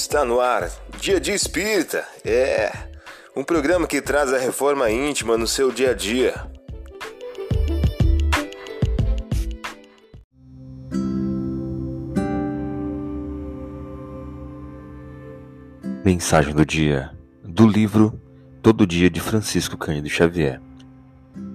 Está no ar, Dia de Espírita. É um programa que traz a reforma íntima no seu dia a dia. Mensagem do dia do livro Todo Dia de Francisco Cândido Xavier.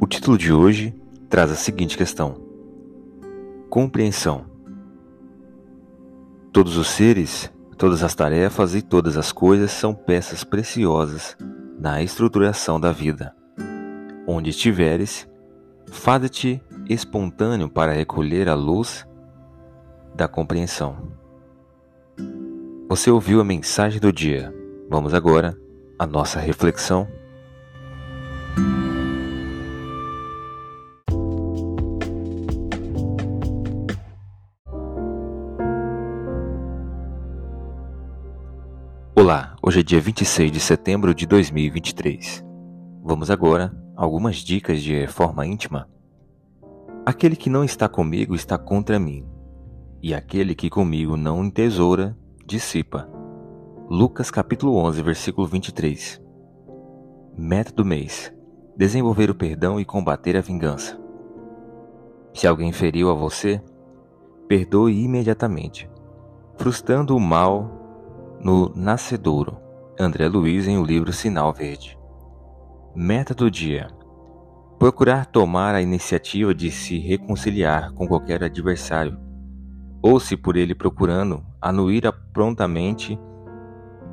O título de hoje traz a seguinte questão: Compreensão. Todos os seres Todas as tarefas e todas as coisas são peças preciosas na estruturação da vida. Onde estiveres, fada-te espontâneo para recolher a luz da compreensão. Você ouviu a mensagem do dia. Vamos agora à nossa reflexão. Olá, hoje é dia 26 de setembro de 2023. Vamos agora a algumas dicas de reforma íntima. Aquele que não está comigo está contra mim, e aquele que comigo não entesoura, dissipa. Lucas capítulo 11, versículo 23. Meta do mês: desenvolver o perdão e combater a vingança. Se alguém feriu a você, perdoe imediatamente, frustrando o mal no Nascedouro, André Luiz em o livro Sinal Verde. Meta do dia: procurar tomar a iniciativa de se reconciliar com qualquer adversário, ou se por ele procurando, anuir prontamente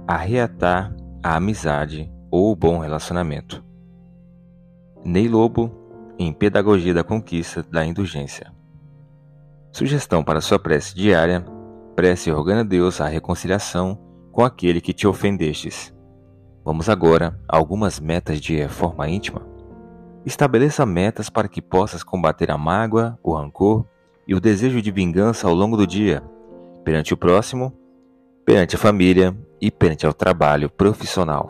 a reatar a amizade ou o bom relacionamento. Ney Lobo, em Pedagogia da Conquista da Indulgência. Sugestão para sua prece diária: prece rogando a Deus a reconciliação com aquele que te ofendestes. Vamos agora a algumas metas de reforma íntima. Estabeleça metas para que possas combater a mágoa, o rancor e o desejo de vingança ao longo do dia, perante o próximo, perante a família e perante ao trabalho profissional.